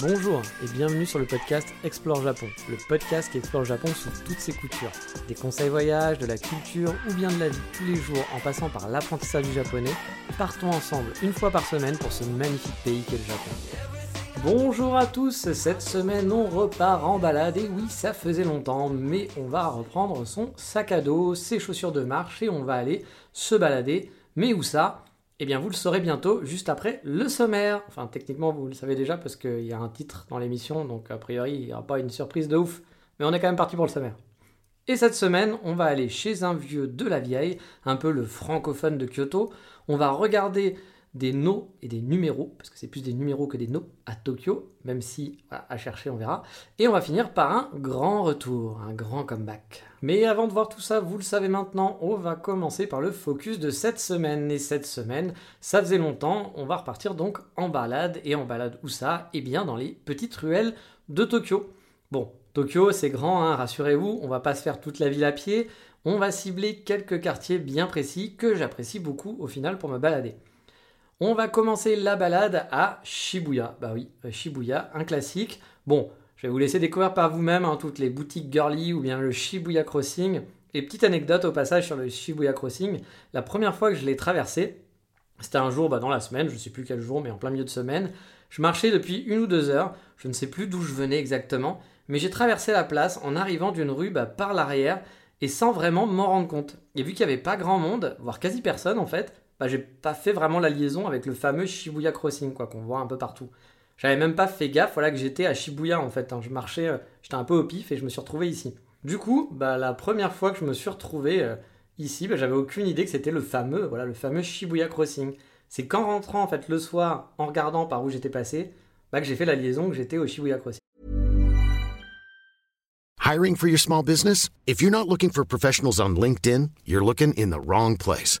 Bonjour et bienvenue sur le podcast Explore Japon, le podcast qui explore Japon sous toutes ses coutures. Des conseils voyage, de la culture ou bien de la vie tous les jours en passant par l'apprentissage du japonais, partons ensemble une fois par semaine pour ce magnifique pays qu'est le Japon. Bonjour à tous, cette semaine on repart en balade et oui ça faisait longtemps mais on va reprendre son sac à dos, ses chaussures de marche et on va aller se balader. Mais où ça? Eh bien, vous le saurez bientôt, juste après le sommaire. Enfin, techniquement, vous le savez déjà parce qu'il y a un titre dans l'émission, donc a priori, il n'y aura pas une surprise de ouf. Mais on est quand même parti pour le sommaire. Et cette semaine, on va aller chez un vieux de la vieille, un peu le francophone de Kyoto. On va regarder des noms et des numéros, parce que c'est plus des numéros que des noms à Tokyo, même si à chercher on verra. Et on va finir par un grand retour, un grand comeback. Mais avant de voir tout ça, vous le savez maintenant, on va commencer par le focus de cette semaine. Et cette semaine, ça faisait longtemps, on va repartir donc en balade. Et en balade où ça? Eh bien dans les petites ruelles de Tokyo. Bon, Tokyo c'est grand, hein, rassurez-vous, on va pas se faire toute la ville à pied. On va cibler quelques quartiers bien précis que j'apprécie beaucoup au final pour me balader. On va commencer la balade à Shibuya. Bah oui, euh, Shibuya, un classique. Bon, je vais vous laisser découvrir par vous-même hein, toutes les boutiques girly ou bien le Shibuya Crossing. Et petite anecdote au passage sur le Shibuya Crossing, la première fois que je l'ai traversé, c'était un jour bah, dans la semaine, je ne sais plus quel jour, mais en plein milieu de semaine. Je marchais depuis une ou deux heures, je ne sais plus d'où je venais exactement, mais j'ai traversé la place en arrivant d'une rue bah, par l'arrière et sans vraiment m'en rendre compte. Et vu qu'il n'y avait pas grand monde, voire quasi personne en fait, bah, j'ai pas fait vraiment la liaison avec le fameux Shibuya Crossing, quoi, qu'on voit un peu partout. J'avais même pas fait gaffe, voilà, que j'étais à Shibuya en fait. Hein. Je marchais, euh, j'étais un peu au pif et je me suis retrouvé ici. Du coup, bah, la première fois que je me suis retrouvé euh, ici, bah, j'avais aucune idée que c'était le fameux, voilà, le fameux Shibuya Crossing. C'est qu'en rentrant en fait le soir, en regardant par où j'étais passé, bah, que j'ai fait la liaison que j'étais au Shibuya Crossing. Hiring for your small business? If you're not looking for professionals on LinkedIn, you're looking in the wrong place.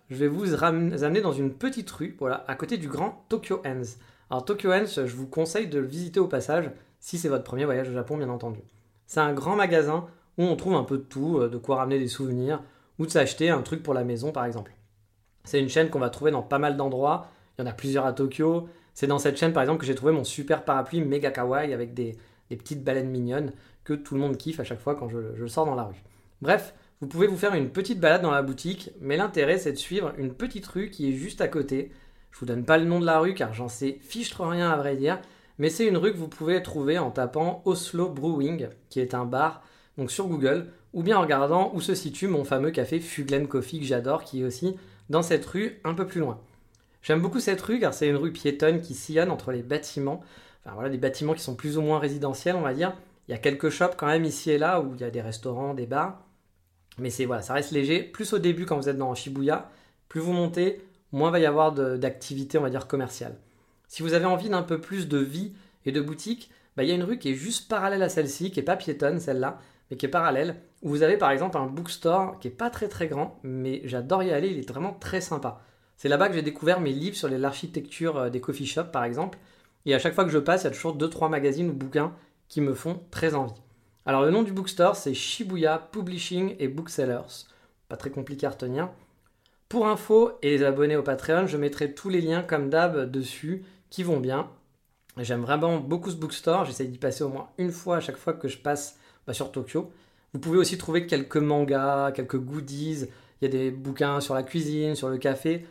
je vais vous amener dans une petite rue, voilà, à côté du grand Tokyo Ends. Alors Tokyo Ends, je vous conseille de le visiter au passage, si c'est votre premier voyage au Japon, bien entendu. C'est un grand magasin où on trouve un peu de tout, euh, de quoi ramener des souvenirs, ou de s'acheter un truc pour la maison, par exemple. C'est une chaîne qu'on va trouver dans pas mal d'endroits, il y en a plusieurs à Tokyo. C'est dans cette chaîne, par exemple, que j'ai trouvé mon super parapluie méga kawaii avec des, petites baleines mignonnes que tout le monde kiffe à chaque fois quand je, sors dans la rue. Bref, vous pouvez vous faire une petite balade dans la boutique, mais l'intérêt c'est de suivre une petite rue qui est juste à côté. Je vous donne pas le nom de la rue car j'en sais fichtre rien à vrai dire, mais c'est une rue que vous pouvez trouver en tapant Oslo Brewing, qui est un bar, donc sur Google, ou bien en regardant où se situe mon fameux café Fuglen Coffee que j'adore, qui est aussi dans cette rue un peu plus loin. J'aime beaucoup cette rue car c'est une rue piétonne qui sillonne entre les bâtiments, enfin voilà des bâtiments qui sont plus ou moins résidentiels on va dire. Il y a quelques shops quand même ici et là où il y a des restaurants, des bars. Mais c'est voilà, ça reste léger. Plus au début quand vous êtes dans Shibuya, plus vous montez, moins va y avoir d'activité, on va dire, commerciale. Si vous avez envie d'un peu plus de vie et de boutique, bah, il y a une rue qui est juste parallèle à celle-ci, qui n'est pas piétonne, celle-là, mais qui est parallèle, où vous avez par exemple un bookstore qui est pas très très grand, mais j'adore y aller, il est vraiment très sympa. C'est là-bas que j'ai découvert mes livres sur l'architecture euh, des coffee shops par exemple, et à chaque fois que je passe, il y a toujours 2-3 magazines ou bouquins qui me font très envie. Alors le nom du bookstore c'est Shibuya Publishing et Booksellers. Pas très compliqué à retenir. Pour info et les abonnés au Patreon, je mettrai tous les liens comme d'hab dessus qui vont bien. J'aime vraiment beaucoup ce bookstore, j'essaie d'y passer au moins une fois à chaque fois que je passe bah, sur Tokyo. Vous pouvez aussi trouver quelques mangas, quelques goodies, il y a des bouquins sur la cuisine, sur le café.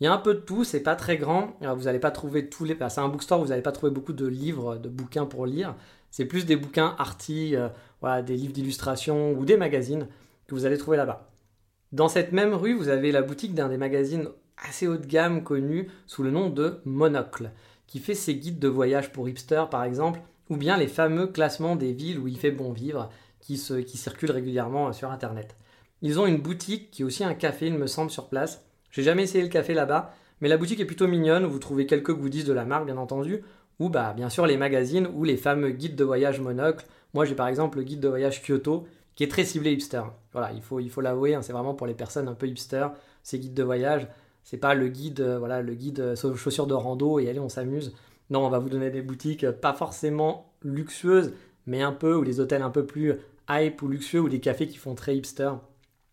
Il y a un peu de tout, c'est pas très grand. vous n'allez pas trouver tous les. C'est un bookstore, vous n'allez pas trouver beaucoup de livres, de bouquins pour lire. C'est plus des bouquins arty, euh, des livres d'illustration ou des magazines que vous allez trouver là-bas. Dans cette même rue, vous avez la boutique d'un des magazines assez haut de gamme connu sous le nom de Monocle, qui fait ses guides de voyage pour hipsters par exemple, ou bien les fameux classements des villes où il fait bon vivre, qui, circulent régulièrement euh, sur Internet. Ils ont une boutique qui est aussi un café, il me semble, sur place. J'ai jamais essayé le café là-bas, mais la boutique est plutôt mignonne, vous trouvez quelques goodies de la marque, bien entendu, ou bah, bien sûr les magazines ou les fameux guides de voyage monocle. Moi j'ai par exemple le guide de voyage Kyoto qui est très ciblé hipster. Voilà, il faut l'avouer, hein, c'est vraiment pour les personnes un peu hipster, ces guides de voyage. C'est pas le guide, euh, voilà, le guide euh, chaussures de rando et allez on s'amuse. Non, on va vous donner des boutiques euh, pas forcément luxueuses, mais un peu, ou les hôtels un peu plus hype ou luxueux, ou des cafés qui font très hipster.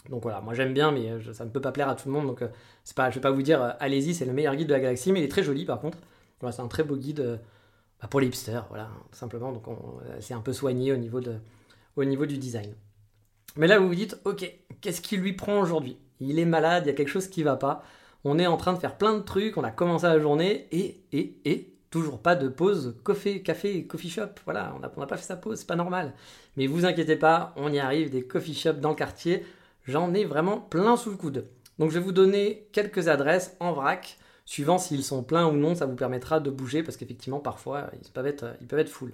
Donc voilà, moi j'aime bien, mais ça ne peut pas plaire à tout le monde. Donc je vais pas vous dire, allez-y, c'est le meilleur guide de la galaxie, mais il est très joli par contre. Voilà, c'est un très beau guide bah, pour les hipsters, voilà, tout simplement. Donc c'est un peu soigné au niveau, du design. Mais là, vous vous dites, ok, qu'est-ce qui lui prend aujourd'hui? Il est malade, il y a quelque chose qui va pas. On est en train de faire plein de trucs, on a commencé la journée et, et, et, toujours pas de pause café, café, coffee shop. Voilà, on n'a pas fait sa pause, c'est pas normal. Mais vous inquiétez pas, on y arrive, des coffee shops dans le quartier. J'en ai vraiment plein sous le coude. Donc je vais vous donner quelques adresses en vrac Suivant s'ils sont pleins ou non, ça vous permettra de bouger parce qu'effectivement, parfois, ils peuvent être, ils peuvent être full.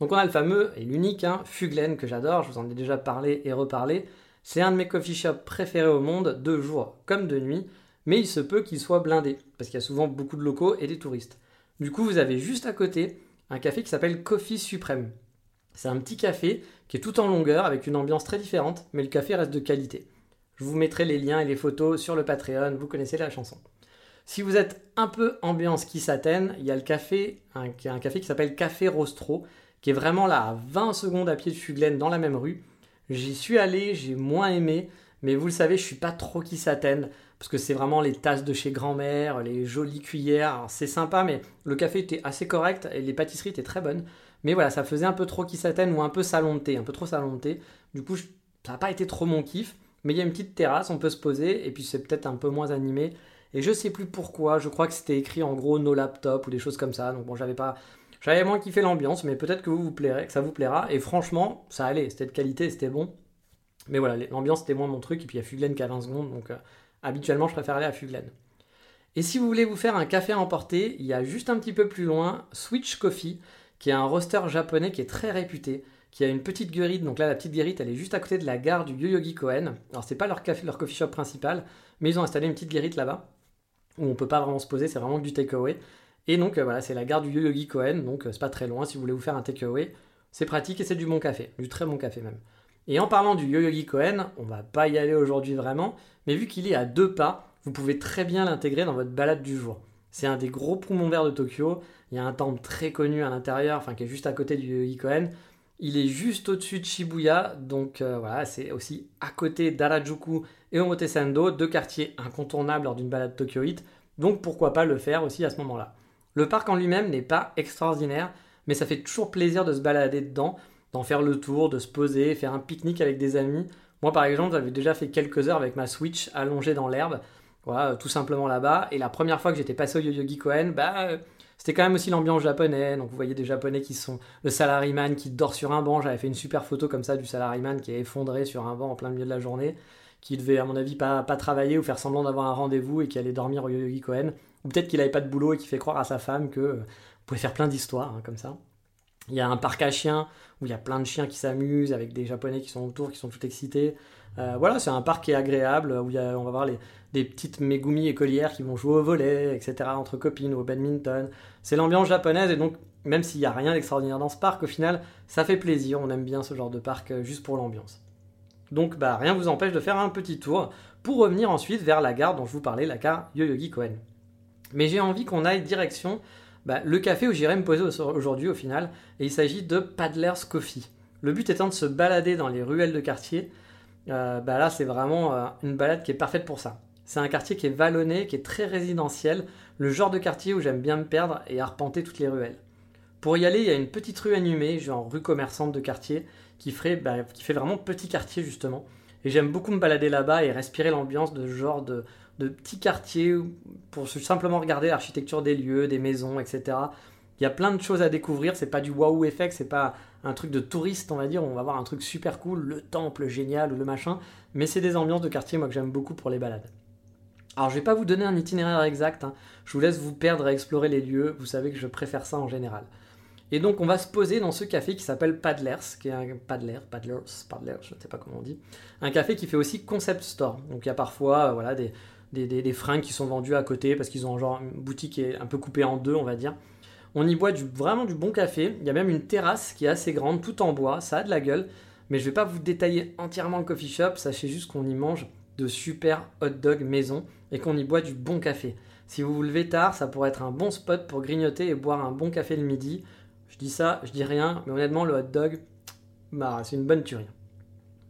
Donc on a le fameux et l'unique hein, Fuglen que j'adore, je vous en ai déjà parlé et reparlé. C'est un de mes coffee shops préférés au monde, de jour comme de nuit, mais il se peut qu'il soit blindé, parce qu'il y a souvent beaucoup de locaux et des touristes. Du coup, vous avez juste à côté un café qui s'appelle Coffee Suprême. C'est un petit café qui est tout en longueur avec une ambiance très différente, mais le café reste de qualité. Je vous mettrai les liens et les photos sur le Patreon, vous connaissez la chanson. Si vous êtes un peu ambiance qui s'atteigne, il y a le café, un, café qui s'appelle Café Rostro, qui est vraiment là à 20 secondes à pied de Fuglen dans la même rue. J'y suis allé, j'ai moins aimé, mais vous le savez, je suis pas trop qui s'atteigne parce que c'est vraiment les tasses de chez grand-mère, les jolies cuillères. C'est sympa, mais le café était assez correct et les pâtisseries étaient très bonnes. Mais voilà, ça faisait un peu trop qui s'atteigne ou un peu salon de thé, un peu trop salon de thé. Du coup, ça n'a pas été trop mon kiff. Mais il y a une petite terrasse, on peut se poser, et puis c'est peut-être un peu moins animé. Et je sais plus pourquoi, je crois que c'était écrit en gros no laptop ou des choses comme ça. Donc bon, j'avais pas. J'avais moins kiffé l'ambiance, mais peut-être que vous vous plairez, que ça vous plaira. Et franchement, ça allait, c'était de qualité, c'était bon. Mais voilà, l'ambiance c'était moins mon truc. Et puis il y a Fuglen qui a 20 secondes, donc euh, habituellement je préfère aller à Fuglen. Et si vous voulez vous faire un café à emporter, il y a juste un petit peu plus loin Switch Coffee, qui est un roster japonais qui est très réputé, qui a une petite guérite. Donc là, la petite guérite, elle est juste à côté de la gare du Yoyogi Koen. Alors c'est pas leur café, leur coffee shop principal, mais ils ont installé une petite guérite là-bas où on peut pas vraiment se poser, c'est vraiment du takeaway. Et donc euh, voilà, c'est la gare du Yoyogi Koen, donc euh, c'est pas très loin si vous voulez vous faire un takeaway. C'est pratique et c'est du bon café, du très bon café même. Et en parlant du Yoyogi Koen, on va pas y aller aujourd'hui vraiment, mais vu qu'il est à deux pas, vous pouvez très bien l'intégrer dans votre balade du jour. C'est un des gros poumons verts de Tokyo. Il y a un temple très connu à l'intérieur, enfin qui est juste à côté du Yoyogi Koen. Il est juste au-dessus de Shibuya, donc euh, voilà, c'est aussi à côté d'Arajuku et Omotesando, deux quartiers incontournables lors d'une balade tokyoïte, donc pourquoi pas le faire aussi à ce moment-là. Le parc en lui-même n'est pas extraordinaire, mais ça fait toujours plaisir de se balader dedans, d'en faire le tour, de se poser, faire un pique-nique avec des amis. Moi par exemple, j'avais déjà fait quelques heures avec ma Switch allongée dans l'herbe, voilà, tout simplement là-bas, et la première fois que j'étais passé au Yoyogi Koen, bah euh, c'était quand même aussi l'ambiance japonaise. Donc vous voyez des japonais qui sont le salaryman qui dort sur un banc. J'avais fait une super photo comme ça du salaryman qui est effondré sur un banc en plein milieu de la journée qui devait, à mon avis, pas, travailler ou faire semblant d'avoir un rendez-vous et qui allait dormir au Yogi Cohen. Ou peut-être qu'il n'avait pas de boulot et qui fait croire à sa femme que vous pouvez faire plein d'histoires hein, comme ça. Il y a un parc à chiens où il y a plein de chiens qui s'amusent avec des japonais qui sont autour, qui sont tout excités. Euh, voilà, c'est un parc qui est agréable où il y a, on va voir les, des petites Megumi écolières qui vont jouer au volet, etc. entre copines ou au badminton. C'est l'ambiance japonaise et donc même s'il n'y a rien d'extraordinaire dans ce parc, au final, ça fait plaisir. On aime bien ce genre de parc euh, juste pour l'ambiance. Donc bah, rien ne vous empêche de faire un petit tour pour revenir ensuite vers la gare dont je vous parlais, la gare Yoyogi Koen. Mais j'ai envie qu'on aille direction bah, le café où j'irai me poser aujourd'hui au final, et il s'agit de Paddler's Coffee. Le but étant de se balader dans les ruelles de quartier. Euh, bah là, c'est vraiment euh, une balade qui est parfaite pour ça. C'est un quartier qui est vallonné, qui est très résidentiel, le genre de quartier où j'aime bien me perdre et arpenter toutes les ruelles. Pour y aller, il y a une petite rue animée, genre rue commerçante de quartier, qui, bah, fait vraiment petit quartier justement. Et j'aime beaucoup me balader là-bas et respirer l'ambiance de ce genre de, de petit quartier pour simplement regarder l'architecture des lieux, des maisons, etc. Il y a plein de choses à découvrir. C'est pas du waouh effect, c'est pas un truc de touriste, on va dire. On va voir un truc super cool, le temple génial ou le machin. Mais c'est des ambiances de quartier, moi, que j'aime beaucoup pour les balades. Alors, je vais pas vous donner un itinéraire exact. Hein. Je vous laisse vous perdre à explorer les lieux. Vous savez que je préfère ça en général. Et donc on va se poser dans ce café qui s'appelle Paddlers, qui est un Paddler, Paddlers, Paddlers, je ne sais pas comment on dit. Un café qui fait aussi concept store. Donc il y a parfois euh, voilà, des, des, des, fringues qui sont vendues à côté parce qu'ils ont genre une boutique qui est un peu coupée en deux, on va dire. On y boit vraiment du bon café. Il y a même une terrasse qui est assez grande, tout en bois. Ça a de la gueule. Mais je vais pas vous détailler entièrement le coffee shop. Sachez juste qu'on y mange de super hot dog maison et qu'on y boit du bon café. Si vous vous levez tard, ça pourrait être un bon spot pour grignoter et boire un bon café le midi. Je dis ça, je dis rien, mais honnêtement, le hot dog, bah, c'est une bonne tuerie.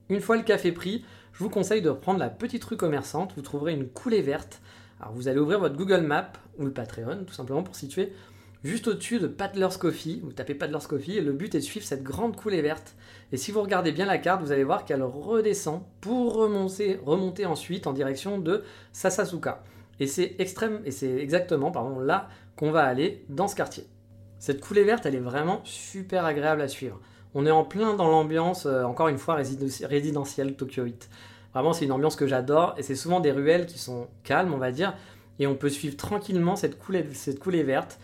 Une fois le café pris, je vous conseille de prendre la petite rue commerçante. Vous trouverez une coulée verte. Alors vous allez ouvrir votre Google Maps ou le Patreon, tout simplement pour situer juste au-dessus de Paddler's Coffee. Vous tapez Paddler's Coffee et le but est de suivre cette grande coulée verte. Et si vous regardez bien la carte, vous allez voir qu'elle redescend pour remonter, ensuite en direction de Sasasuka. Et c'est extrême, et c'est exactement là qu'on va aller dans ce quartier. Cette coulée verte, elle est vraiment super agréable à suivre. On est en plein dans l'ambiance, euh, encore une fois, résidentielle Tokyo 8. Vraiment, c'est une ambiance que j'adore et c'est souvent des ruelles qui sont calmes, on va dire, et on peut suivre tranquillement cette coulée verte.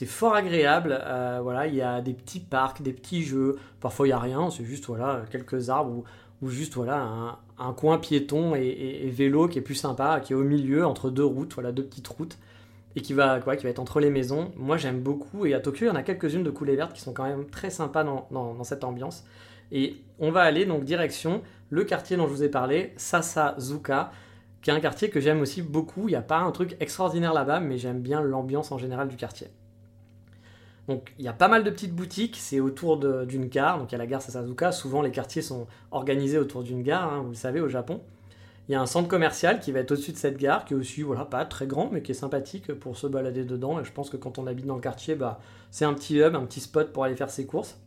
C'est fort agréable. Euh, voilà, il y a des petits parcs, des petits jeux. Parfois, il n'y a rien, c'est juste voilà quelques arbres ou, juste voilà un, coin piéton et, vélo qui est plus sympa, qui est au milieu entre deux routes, voilà deux petites routes et qui va quoi, qui va être entre les maisons. Moi j'aime beaucoup et à Tokyo il y en a quelques-unes de coulées vertes qui sont quand même très sympas dans, cette ambiance. Et on va aller donc direction le quartier dont je vous ai parlé, Sasazuka, qui est un quartier que j'aime aussi beaucoup. Il n'y a pas un truc extraordinaire là-bas, mais j'aime bien l'ambiance en général du quartier. Donc il y a pas mal de petites boutiques, c'est autour d'une gare, donc il y a la gare Sasazuka, souvent les quartiers sont organisés autour d'une gare, hein, vous le savez au Japon. Il y a un centre commercial qui va être au-dessus de cette gare, qui est aussi pas très grand, mais qui est sympathique pour se balader dedans. Et je pense que quand on habite dans le quartier, bah, c'est un petit hub, un petit spot pour aller faire ses courses.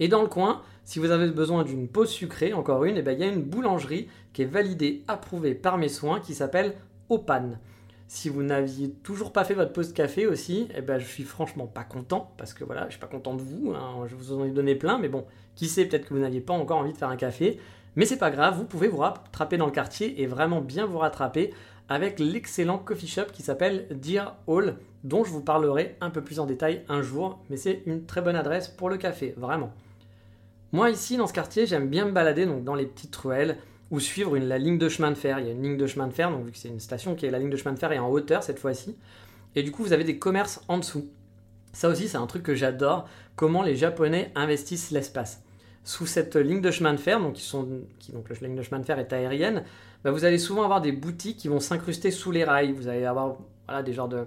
Et dans le coin, si vous avez besoin d'une pause sucrée, encore une, et eh ben, il y a une boulangerie qui est validée, approuvée par mes soins, qui s'appelle Opan. Si vous n'aviez toujours pas fait votre pause café aussi, eh ben, je suis franchement pas content, parce que voilà, je suis pas content de vous, hein, je vous en ai donné plein, mais bon, qui sait, peut-être que vous n'aviez pas encore envie de faire un café, mais c'est pas grave, vous pouvez vous rattraper dans le quartier et vraiment bien vous rattraper avec l'excellent coffee shop qui s'appelle Deer Hall, dont je vous parlerai un peu plus en détail un jour, mais c'est une très bonne adresse pour le café, vraiment. Moi ici dans ce quartier, j'aime bien me balader donc, dans les petites ruelles, ou suivre la ligne de chemin de fer. Il y a une ligne de chemin de fer, donc vu que c'est une station qui est la ligne de chemin de fer et en hauteur cette fois-ci. Et du coup, vous avez des commerces en dessous. Ça aussi, c'est un truc que j'adore, comment les Japonais investissent l'espace. Sous cette ligne de chemin de fer, donc, qui sont, donc la ligne de chemin de fer est aérienne, bah, vous allez souvent avoir des boutiques qui vont s'incruster sous les rails. Vous allez avoir voilà, des genres de,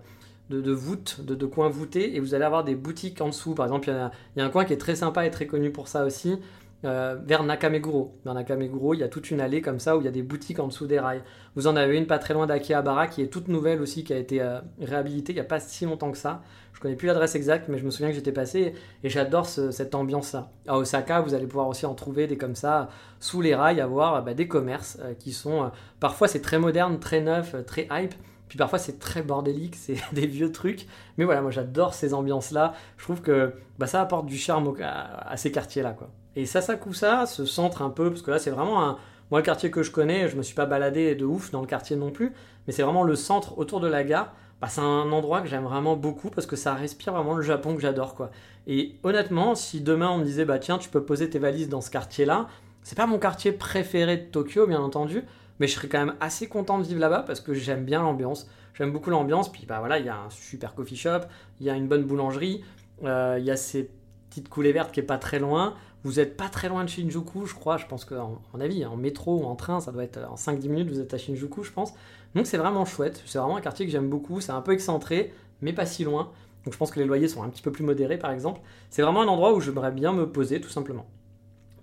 de, voûtes, de, coins voûtés, et vous allez avoir des boutiques en dessous. Par exemple, il y, a, un coin qui est très sympa et très connu pour ça aussi. Euh, vers Nakameguro. Vers Nakameguro, il y a toute une allée comme ça où il y a des boutiques en dessous des rails. Vous en avez une pas très loin d'Akihabara qui est toute nouvelle aussi, qui a été euh, réhabilitée il n'y a pas si longtemps que ça. Je connais plus l'adresse exacte, mais je me souviens que j'étais passé et j'adore cette ambiance-là. À Osaka, vous allez pouvoir aussi en trouver des comme ça, sous les rails, avoir bah, des commerces euh, qui sont. parfois c'est très moderne, très neuf, très hype. Puis parfois c'est très bordélique, c'est des vieux trucs. Mais voilà, moi j'adore ces ambiances-là. Je trouve que bah, ça apporte du charme à, à ces quartiers-là. quoi. Et Sasakusa, ce centre un peu, parce que là c'est vraiment un, moi le quartier que je connais, je me suis pas baladé de ouf dans le quartier non plus, mais c'est vraiment le centre autour de la gare. Bah, c'est un endroit que j'aime vraiment beaucoup parce que ça respire vraiment le Japon que j'adore quoi. Et honnêtement, si demain on me disait bah tiens tu peux poser tes valises dans ce quartier-là, c'est pas mon quartier préféré de Tokyo bien entendu, mais je serais quand même assez content de vivre là-bas parce que j'aime bien l'ambiance. J'aime beaucoup l'ambiance, puis bah voilà, il y a un super coffee shop, il y a une bonne boulangerie, euh, il y a ces petites coulées vertes qui est pas très loin. Vous n'êtes pas très loin de Shinjuku, je crois. Je pense qu'en en avis, en métro ou en train, ça doit être en 5-10 minutes, vous êtes à Shinjuku, je pense. Donc c'est vraiment chouette. C'est vraiment un quartier que j'aime beaucoup. C'est un peu excentré, mais pas si loin. Donc je pense que les loyers sont un petit peu plus modérés, par exemple. C'est vraiment un endroit où j'aimerais bien me poser, tout simplement.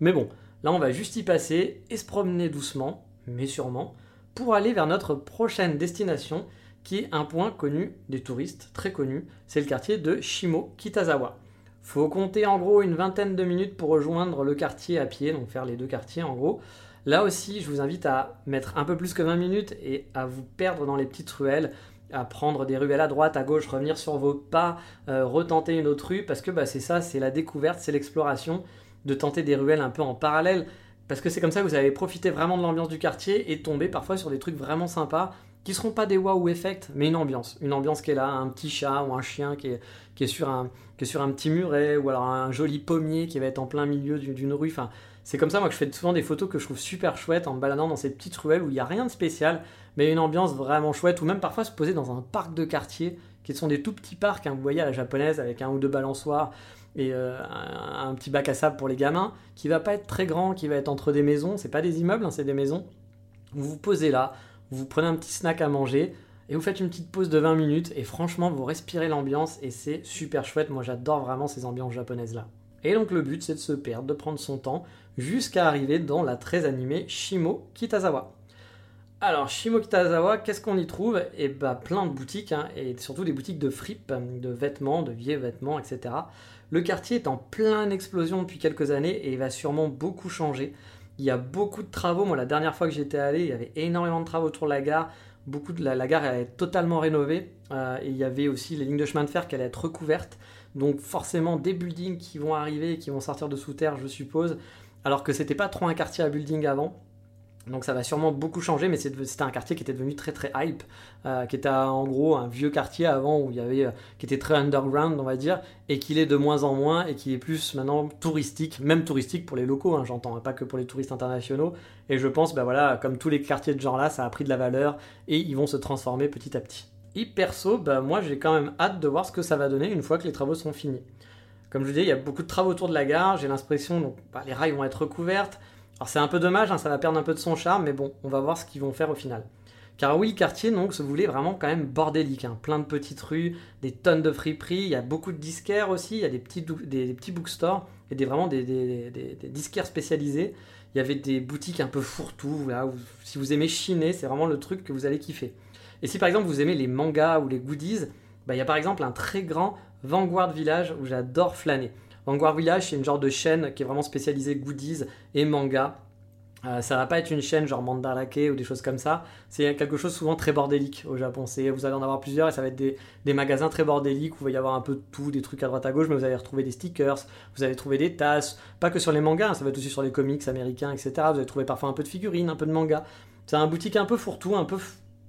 Mais bon, là, on va juste y passer et se promener doucement, mais sûrement, pour aller vers notre prochaine destination, qui est un point connu des touristes, très connu. C'est le quartier de Shimo Kitazawa. Faut compter en gros une vingtaine de minutes pour rejoindre le quartier à pied, donc faire les deux quartiers en gros. Là aussi, je vous invite à mettre un peu plus que 20 minutes et à vous perdre dans les petites ruelles, à prendre des ruelles à droite, à gauche, revenir sur vos pas, euh, retenter une autre rue, parce que bah, c'est ça, c'est la découverte, c'est l'exploration, de tenter des ruelles un peu en parallèle, parce que c'est comme ça que vous allez profiter vraiment de l'ambiance du quartier et tomber parfois sur des trucs vraiment sympas qui seront pas des wow effect, mais une ambiance. Une ambiance qui est là, un petit chat ou un chien qui est, qui est, sur, un, qui est sur un petit muret, ou alors un joli pommier qui va être en plein milieu d'une rue. Enfin, c'est comme ça, moi, que je fais souvent des photos que je trouve super chouettes en me baladant dans ces petites ruelles où il n'y a rien de spécial, mais une ambiance vraiment chouette, ou même parfois se poser dans un parc de quartier qui qui sont des tout petits parcs, hein, vous voyez à la japonaise, avec un ou deux balançoires et euh, un, petit bac à sable pour les gamins, qui va pas être très grand, qui va être entre des maisons, c'est pas des immeubles, hein, c'est des maisons. Vous vous posez là, vous prenez un petit snack à manger, et vous faites une petite pause de 20 minutes, et franchement, vous respirez l'ambiance, et c'est super chouette. Moi, j'adore vraiment ces ambiances japonaises là. Et donc, le but, c'est de se perdre, de prendre son temps, jusqu'à arriver dans la très animée Shimo Kitazawa. Alors, Shimo Kitazawa, qu'est-ce qu'on y trouve? Eh bah, plein de boutiques, hein, et surtout des boutiques de fripes, de vêtements, de vieux vêtements, etc. Le quartier est en pleine explosion depuis quelques années et il va sûrement beaucoup changer. Il y a beaucoup de travaux. Moi, la dernière fois que j'étais allé, il y avait énormément de travaux autour de la gare. Beaucoup de la, gare est totalement rénovée. Euh, et il y avait aussi les lignes de chemin de fer qui allaient être recouvertes. Donc forcément des buildings qui vont arriver, qui vont sortir de sous terre, je suppose. Alors que c'était pas trop un quartier à building avant. Donc ça va sûrement beaucoup changer, mais c'était un quartier qui était devenu très très hype, euh, qui était en gros un vieux quartier avant où euh, qui était très underground on va dire, et qu'il est de moins en moins et qui est plus maintenant touristique, même touristique pour les locaux, hein, j'entends, hein, pas que pour les touristes internationaux. Et je pense, ben voilà, comme tous les quartiers de genre là, ça a pris de la valeur et ils vont se transformer petit à petit. Et perso, ben moi j'ai quand même hâte de voir ce que ça va donner une fois que les travaux seront finis. Comme je disais, il y a beaucoup de travaux autour de la gare, j'ai l'impression, donc bah, les rails vont être recouvertes alors c'est un peu dommage, hein, ça va perdre un peu de son charme, mais bon, on va voir ce qu'ils vont faire au final. Car oui, quartier donc se voulait vraiment quand même bordélique, hein. plein de petites rues, des tonnes de friperies, il y a beaucoup de disquaires aussi, il y a des petits, des, petits bookstores et des, vraiment des, des, disquaires spécialisés. Il y avait des boutiques un peu fourre-tout, là, où, si vous aimez chiner, c'est vraiment le truc que vous allez kiffer. Et si par exemple vous aimez les mangas ou les goodies, bah, il y a par exemple un très grand Vanguard Village où j'adore flâner. Vanguard Village, c'est une genre de chaîne qui est vraiment spécialisée goodies et manga. Euh, ça va pas être une chaîne genre Mandarake ou des choses comme ça. C'est quelque chose souvent très bordélique au Japon. vous allez en avoir plusieurs et ça va être des, magasins très bordéliques où il va y avoir un peu de tout, des trucs à droite à gauche, mais vous allez retrouver des stickers, vous allez trouver des tasses, pas que sur les mangas, hein, ça va être aussi sur les comics américains, etc. Vous allez trouver parfois un peu de figurines, un peu de manga. C'est un boutique un peu fourre-tout, un peu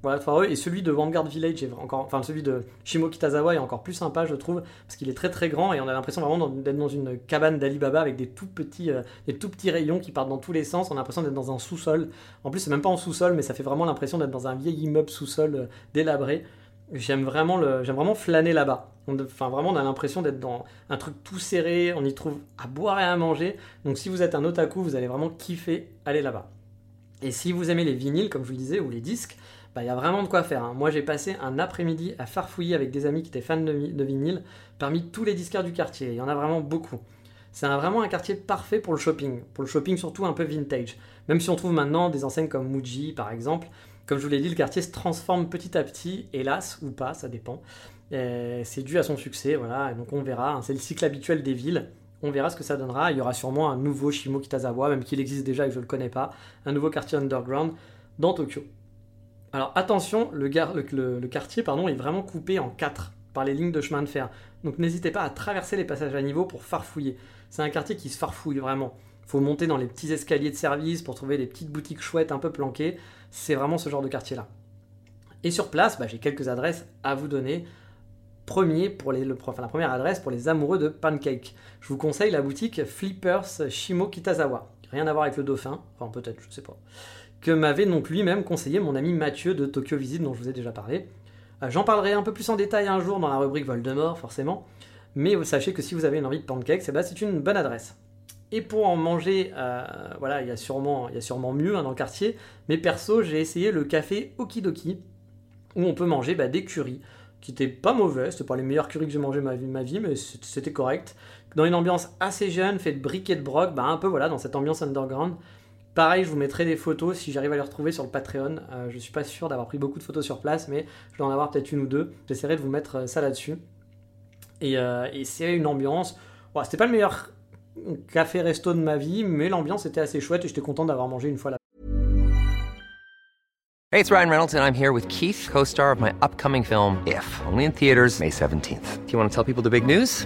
voilà, et celui de Vanguard Village est encore, enfin celui de Shimo Kitazawa est encore plus sympa, je trouve, parce qu'il est très très grand et on a l'impression vraiment d'être dans une cabane d'Alibaba avec des tout petits, euh, des tout petits rayons qui partent dans tous les sens. On a l'impression d'être dans un sous-sol. En plus, c'est même pas en sous-sol, mais ça fait vraiment l'impression d'être dans un vieil immeuble sous-sol euh, délabré. J'aime vraiment le, j'aime vraiment flâner là-bas. Enfin, vraiment, on a l'impression d'être dans un truc tout serré. On y trouve à boire et à manger. Donc, si vous êtes un otaku, vous allez vraiment kiffer aller là-bas. Et si vous aimez les vinyles, comme je vous le disais, ou les disques, bah, y a vraiment de quoi faire. Hein. Moi, j'ai passé un après-midi à farfouiller avec des amis qui étaient fans de, vinyle parmi tous les disquaires du quartier. Il y en a vraiment beaucoup. C'est vraiment un quartier parfait pour le shopping, pour le shopping surtout un peu vintage. Même si on trouve maintenant des enseignes comme Muji par exemple, comme je vous l'ai dit, le quartier se transforme petit à petit, hélas ou pas, ça dépend. C'est dû à son succès, voilà, et donc on verra, hein. c'est le cycle habituel des villes. On verra ce que ça donnera. Il y aura sûrement un nouveau Shimo Kitazawa, même qu'il existe déjà et que je ne le connais pas, un nouveau quartier underground dans Tokyo. Alors attention, le, quartier est vraiment coupé en quatre par les lignes de chemin de fer. Donc n'hésitez pas à traverser les passages à niveau pour farfouiller. C'est un quartier qui se farfouille vraiment. Faut monter dans les petits escaliers de service pour trouver des petites boutiques chouettes un peu planquées. C'est vraiment ce genre de quartier-là. Et sur place, bah, j'ai quelques adresses à vous donner. Premier pour les, la première adresse pour les amoureux de pancake. Je vous conseille la boutique Flippers Shimo Kitazawa. Rien à voir avec le dauphin, enfin peut-être, je sais pas que m'avait donc lui-même conseillé mon ami Mathieu de Tokyo Visit, dont je vous ai déjà parlé. Euh, j'en parlerai un peu plus en détail un jour dans la rubrique Voldemort, forcément. Mais sachez que si vous avez une envie de pancakes, eh ben, c'est une bonne adresse. Et pour en manger, euh, voilà, il y, a sûrement, mieux hein, dans le quartier. Mais perso, j'ai essayé le café Okidoki, où on peut manger bah, des curries, qui étaient pas mauvais. C'était pas les meilleurs curries que j'ai mangé ma vie, ma vie, mais c'était correct. Dans une ambiance assez jeune, fait de briquet de broc, bah, un peu voilà, dans cette ambiance underground. Pareil, je vous mettrai des photos si j'arrive à les retrouver sur le Patreon. Euh, je ne suis pas sûr d'avoir pris beaucoup de photos sur place, mais je dois en avoir peut-être une ou deux. J'essaierai de vous mettre euh, ça là-dessus. Euh, et, c'est une ambiance. Bon, c'était pas le meilleur café-resto de ma vie, mais l'ambiance était assez chouette et j'étais content d'avoir mangé une fois là. Hey, it's Ryan Reynolds and I'm here with Keith, co-star of my upcoming film If, only in theaters May 17th. Do you want to tell people the big news?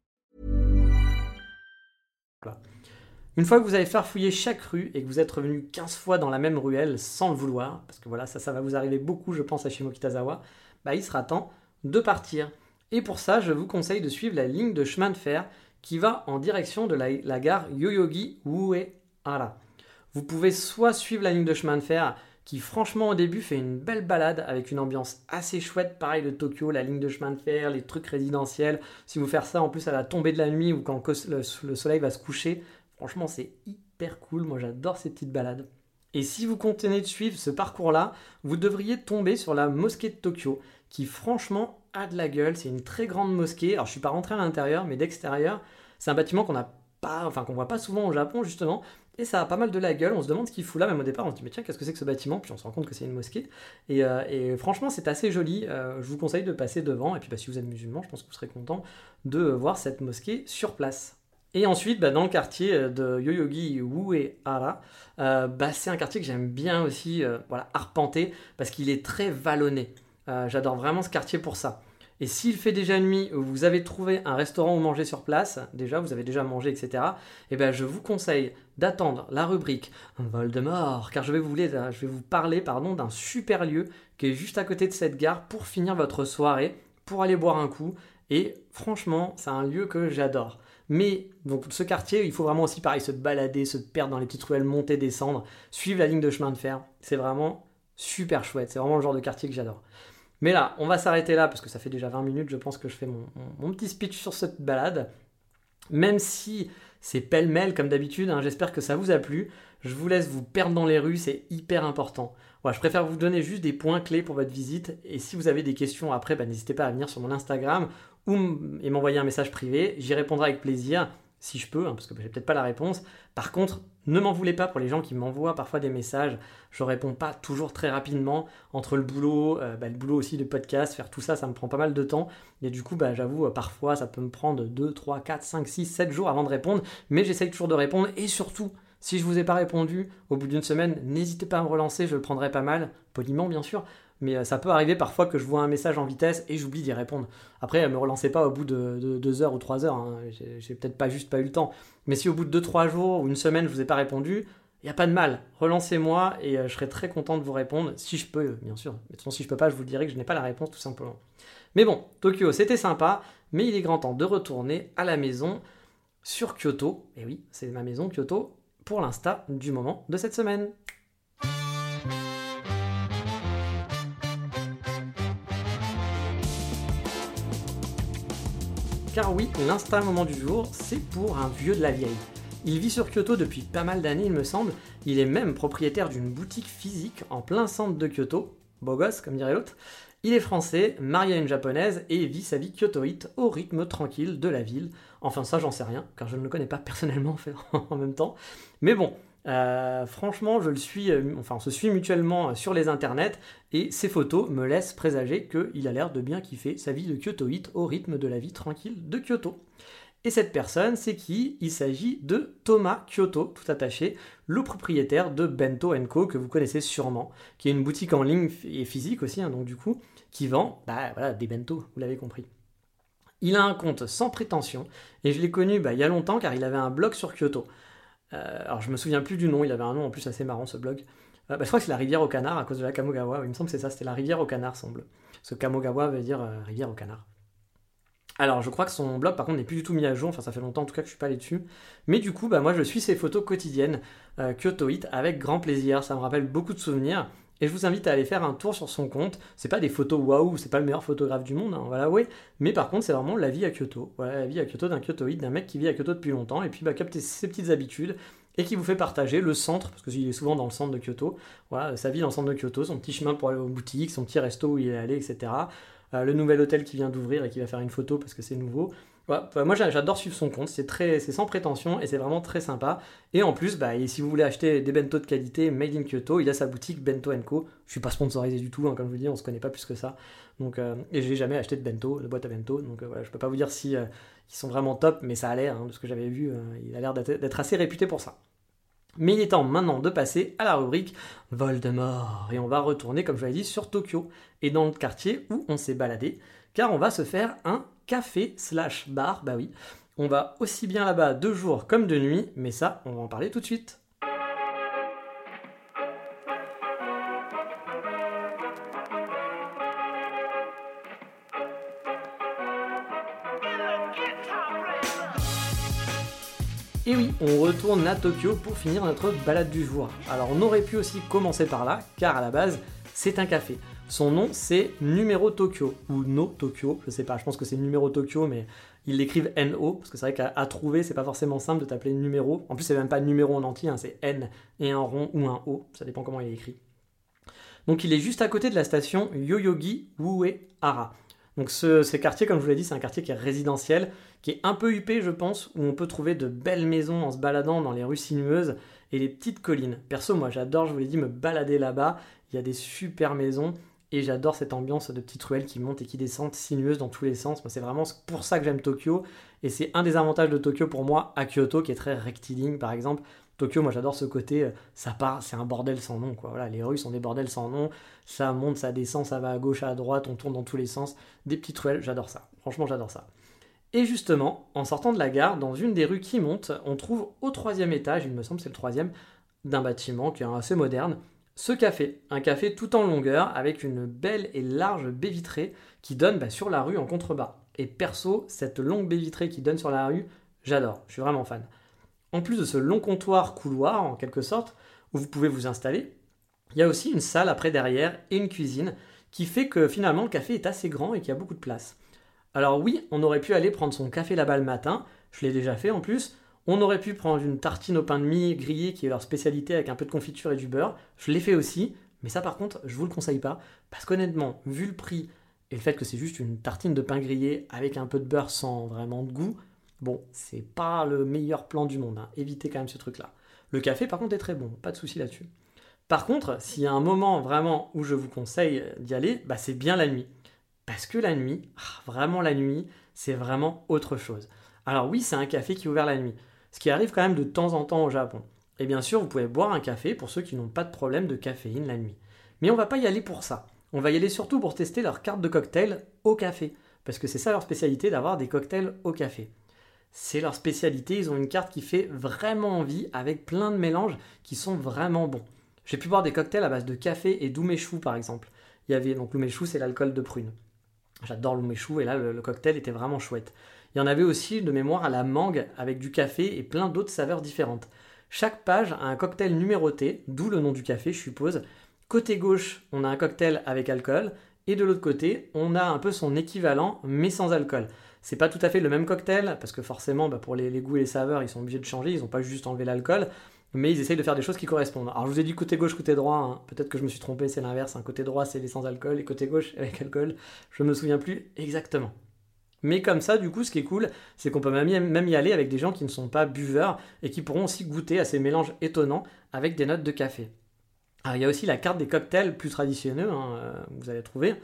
Une fois que vous avez farfouillé chaque rue et que vous êtes revenu 15 fois dans la même ruelle sans le vouloir, parce que voilà, ça, ça va vous arriver beaucoup, je pense, à Shimokitazawa, bah, il sera temps de partir. Et pour ça, je vous conseille de suivre la ligne de chemin de fer qui va en direction de la, gare Yoyogi Uehara. Vous pouvez soit suivre la ligne de chemin de fer qui franchement au début fait une belle balade avec une ambiance assez chouette, pareil de Tokyo, la ligne de chemin de fer, les trucs résidentiels. Si vous faites ça en plus à la tombée de la nuit ou quand le soleil va se coucher, franchement c'est hyper cool, moi j'adore ces petites balades. Et si vous continuez de suivre ce parcours-là, vous devriez tomber sur la mosquée de Tokyo, qui franchement a de la gueule. C'est une très grande mosquée. Alors je suis pas rentré à l'intérieur, mais d'extérieur, c'est un bâtiment qu'on n'a pas, enfin qu'on voit pas souvent au Japon justement. Et ça a pas mal de la gueule. On se demande ce qu'il fout là. Même au départ, on se dit mais tiens, qu'est-ce que c'est que ce bâtiment? Puis on se rend compte que c'est une mosquée. Et, euh, franchement, c'est assez joli. Euh, je vous conseille de passer devant. Et puis bah, si vous êtes musulman, je pense que vous serez content de voir cette mosquée sur place. Et ensuite, bah, dans le quartier euh, de Yoyogi Uehara, euh, bah, c'est un quartier que j'aime bien aussi euh, voilà, arpenter parce qu'il est très vallonné. Euh, J'adore vraiment ce quartier pour ça. Et s'il fait déjà nuit, ou vous avez trouvé un restaurant où manger sur place, déjà, vous avez déjà mangé, etc., et ben, je vous conseille d'attendre la rubrique Voldemort, car je vais vous, je vais vous parler d'un super lieu qui est juste à côté de cette gare pour finir votre soirée, pour aller boire un coup. Et franchement, c'est un lieu que j'adore. Mais donc ce quartier, il faut vraiment aussi pareil se balader, se perdre dans les petites ruelles, monter, descendre, suivre la ligne de chemin de fer. C'est vraiment super chouette. C'est vraiment le genre de quartier que j'adore. Mais là, on va s'arrêter là parce que ça fait déjà 20 minutes, je pense que je fais mon, petit speech sur cette balade. Même si c'est pêle-mêle comme d'habitude, hein, j'espère que ça vous a plu. Je vous laisse vous perdre dans les rues, c'est hyper important. Voilà, je préfère vous donner juste des points clés pour votre visite. Et si vous avez des questions après, bah, n'hésitez pas à venir sur mon Instagram ou et m'envoyer un message privé. J'y répondrai avec plaisir, si je peux, hein, parce que j'ai peut-être pas la réponse. Par contre, ne m'en voulez pas pour les gens qui m'envoient parfois des messages. Je réponds pas toujours très rapidement. Entre le boulot, euh, bah, le boulot aussi de podcast, faire tout ça, ça me prend pas mal de temps. Et du coup, bah, j'avoue, euh, parfois, ça peut me prendre 2, 3, 4, 5, 6, 7 jours avant de répondre. Mais j'essaye toujours de répondre. Et surtout, si je vous ai pas répondu au bout d'une semaine, n'hésitez pas à me relancer, je le prendrai pas mal. Poliment, bien sûr. Mais euh, ça peut arriver parfois que je vois un message en vitesse et j'oublie d'y répondre. Après, euh, me relancez pas au bout de 2 heures ou 3 heures. hein. J'ai peut-être pas juste pas eu le temps. Mais si au bout de 2-3 jours ou une semaine, je vous ai pas répondu, il n'y a pas de mal. Relancez-moi et euh, je serai très content de vous répondre, si je peux, bien sûr. Mais de toute si je peux pas, je vous dirai que je n'ai pas la réponse, tout simplement. Mais bon, Tokyo, c'était sympa, mais il est grand temps de retourner à la maison sur Kyoto. Et oui, c'est ma maison Kyoto pour l'insta du moment de cette semaine. Car oui, l'instinct moment du jour, c'est pour un vieux de la vieille. Il vit sur Kyoto depuis pas mal d'années, il me semble. Il est même propriétaire d'une boutique physique en plein centre de Kyoto. Beau gosse, comme dirait l'autre. Il est français, marié à une japonaise et vit sa vie kyotoïte au rythme tranquille de la ville. Enfin, ça, j'en sais rien, car je ne le connais pas personnellement en même temps. Mais bon, euh, franchement, je le suis, euh, enfin, on se suit mutuellement euh, sur les internets et ses photos me laissent présager qu'il a l'air de bien kiffer sa vie de kyotoïte au rythme de la vie tranquille de Kyoto. Et cette personne, c'est qui? Il s'agit de Thomas Kyoto, tout attaché, le propriétaire de Bento Co, que vous connaissez sûrement, qui est une boutique en ligne et physique aussi, hein, donc du coup, qui vend bah, des bento, vous l'avez compris. Il a un compte sans prétention, et je l'ai connu bah, il y a longtemps car il avait un blog sur Kyoto. Euh, alors je me souviens plus du nom, il avait un nom en plus assez marrant ce blog. Euh, bah, je crois que c'est la rivière au canard à cause de la Kamogawa, il me semble que c'est ça, c'était la rivière au canard semble. Que Kamogawa veut dire euh, rivière au canard. Alors, je crois que son blog, par contre, n'est plus du tout mis à jour. Enfin, ça fait longtemps en tout cas que je suis pas allé dessus. Mais du coup, bah, moi, je suis ses photos quotidiennes euh, Kyotoite avec grand plaisir. Ça me rappelle beaucoup de souvenirs. Et je vous invite à aller faire un tour sur son compte. C'est pas des photos waouh, c'est pas le meilleur photographe du monde, hein, va l'avouer. Mais par contre, c'est vraiment la vie à Kyoto. Voilà, la vie à Kyoto d'un Kyotoïde, d'un mec qui vit à Kyoto depuis longtemps et puis bah, capter ses petites habitudes et qui vous fait partager le centre, parce qu'il est souvent dans le centre de Kyoto. Voilà, sa vie dans le centre de Kyoto, son petit chemin pour aller aux boutiques, son petit resto où il est allé, etc. le nouvel hôtel qui vient d'ouvrir et qui va faire une photo parce que c'est nouveau. Moi j'adore suivre son compte, c'est sans prétention et c'est vraiment très sympa. Et en plus, bah, si vous voulez acheter des bento de qualité made in Kyoto, il a sa boutique Bento Co. Je suis pas sponsorisé du tout, hein, comme je vous dis, on se connaît pas plus que ça. Donc, euh, et j'ai jamais acheté de bento, de boîte à bento. Donc euh, voilà, je peux pas vous dire si euh, ils sont vraiment top, mais ça a l'air, hein, de ce que j'avais vu, il a l'air d'être assez réputé pour ça. Mais il est temps maintenant de passer à la rubrique Voldemort. Et on va retourner, comme je l'ai dit, sur Tokyo et dans le quartier où on s'est baladé, car on va se faire un café slash bar, bah oui. On va aussi bien là-bas de jour comme de nuit, mais ça, on va en parler tout de suite. Et oui, on retourne à Tokyo pour finir notre balade du jour. Alors on aurait pu aussi commencer par là, car à la base, c'est un café. Son nom, c'est Numéro Tokyo, ou No Tokyo, je sais pas, je pense que c'est Numéro Tokyo, mais ils l'écrivent NO, parce que c'est vrai qu'à trouver, c'est pas forcément simple de t'appeler numéro. En plus, c'est même pas numéro en entier, hein, c'est N et un rond ou un O, ça dépend comment il est écrit. Donc il est juste à côté de la station Yoyogi Uehara. Donc ce, ce, quartier, comme je vous l'ai dit, c'est un quartier qui est résidentiel, qui est un peu huppé, je pense, où on peut trouver de belles maisons en se baladant dans les rues sinueuses et les petites collines. Perso, moi j'adore, je vous l'ai dit, me balader là-bas. Il y a des super maisons. Et j'adore cette ambiance de petites ruelles qui montent et qui descendent sinueuses dans tous les sens. C'est vraiment pour ça que j'aime Tokyo. Et c'est un des avantages de Tokyo pour moi à Kyoto, qui est très rectiligne, par exemple. Tokyo, moi j'adore ce côté, euh, ça part, c'est un bordel sans nom. Voilà, les rues sont des bordels sans nom, ça monte, ça descend, ça va à gauche, à droite, on tourne dans tous les sens, des petites ruelles, j'adore ça. Franchement, j'adore ça. Et justement, en sortant de la gare, dans une des rues qui monte, on trouve au troisième étage, il me semble c'est le troisième, d'un bâtiment qui est assez moderne, ce café, un café tout en longueur avec une belle et large baie vitrée qui donne bah, sur la rue en contrebas. Et perso, cette longue baie vitrée qui donne sur la rue, j'adore, je suis vraiment fan. En plus de ce long comptoir couloir en quelque sorte, où vous pouvez vous installer, il y a aussi une salle après derrière et une cuisine qui fait que finalement le café est assez grand et qu'il y a beaucoup de place. Alors oui, on aurait pu aller prendre son café là-bas le matin, je l'ai déjà fait en plus, on aurait pu prendre une tartine au pain de mie grillé, qui est leur spécialité, avec un peu de confiture et du beurre. Je l'ai fait aussi, mais ça par contre, je vous le conseille pas, parce qu'honnêtement, vu le prix et le fait que c'est juste une tartine de pain grillé avec un peu de beurre sans vraiment de goût, bon, c'est pas le meilleur plan du monde. Hein. Évitez quand même ce truc-là. Le café, par contre, est très bon, pas de souci là-dessus. Par contre, s'il y a un moment vraiment où je vous conseille d'y aller, bah, c'est bien la nuit. Parce que la nuit, ah, vraiment la nuit, c'est vraiment autre chose. Alors oui, c'est un café qui est ouvert la nuit ce qui arrive quand même de temps en temps au Japon. Et bien sûr, vous pouvez boire un café pour ceux qui n'ont pas de problème de caféine la nuit. Mais on va pas y aller pour ça. On va y aller surtout pour tester leur carte de cocktail au café. Parce que c'est ça leur spécialité d'avoir des cocktails au café. C'est leur spécialité, ils ont une carte qui fait vraiment envie avec plein de mélanges qui sont vraiment bons. J'ai pu boire des cocktails à base de café et d'umeshu par exemple. Il y avait donc l'umeshu c'est l'alcool de prune. J'adore l'umeshu et là le cocktail était vraiment chouette. Il y en avait aussi de mémoire à la mangue avec du café et plein d'autres saveurs différentes. Chaque page a un cocktail numéroté, d'où le nom du café, je suppose. Côté gauche, on a un cocktail avec alcool, et de l'autre côté, on a un peu son équivalent, mais sans alcool. C'est pas tout à fait le même cocktail, parce que forcément, bah, pour les, goûts et les saveurs, ils sont obligés de changer, ils n'ont pas juste enlevé l'alcool, mais ils essayent de faire des choses qui correspondent. Alors je vous ai dit côté gauche, côté droit, hein. peut-être que je me suis trompé, c'est l'inverse, Un côté droit c'est les sans alcool, et côté gauche avec alcool, je me souviens plus exactement. Mais comme ça, du coup, ce qui est cool, c'est qu'on peut même y aller avec des gens qui ne sont pas buveurs et qui pourront aussi goûter à ces mélanges étonnants avec des notes de café. Alors, il y a aussi la carte des cocktails plus traditionnels, hein, euh, vous allez trouver.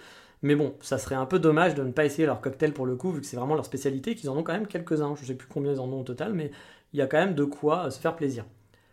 Mais bon, ça serait un peu dommage de ne pas essayer leur cocktail pour le coup, vu que c'est vraiment leur spécialité, qu'ils en ont quand même quelques-uns. Je ne sais plus combien ils en ont au total, mais il y a quand même de quoi euh, se faire plaisir.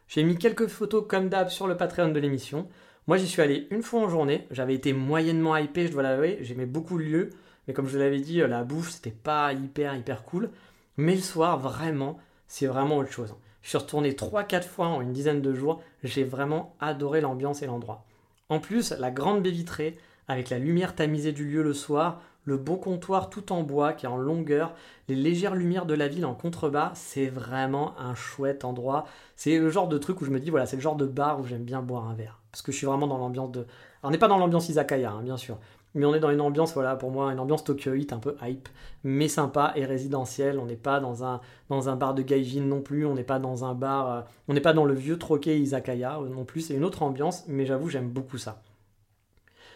J'ai mis quelques photos comme d'hab sur le Patreon de l'émission. Moi, j'y suis allé une fois en journée. J'avais été moyennement hypé, je dois l'avouer. J'aimais beaucoup le lieu. Mais comme je l'avais dit, euh, la bouffe, c'était pas hyper, hyper cool. Mais le soir, vraiment, c'est vraiment autre chose. Je suis retourné 3-4 fois en une dizaine de jours. J'ai vraiment adoré l'ambiance et l'endroit. En plus, la grande baie vitrée, avec la lumière tamisée du lieu le soir, le beau comptoir tout en bois qui est en longueur, les légères lumières de la ville en contrebas, c'est vraiment un chouette endroit. C'est le genre de truc où je me dis, voilà, c'est le genre de bar où j'aime bien boire un verre. Parce que je suis vraiment dans l'ambiance de... Alors on n'est pas dans l'ambiance izakaya, hein, bien sûr, mais on est dans une ambiance, voilà, pour moi, une ambiance Tokyoite un peu hype, mais sympa et résidentielle. On n'est pas dans un, bar de gaijin non plus, on n'est pas dans un bar, euh, on n'est pas dans le vieux troquet izakaya non plus, c'est une autre ambiance, mais j'avoue, j'aime beaucoup ça.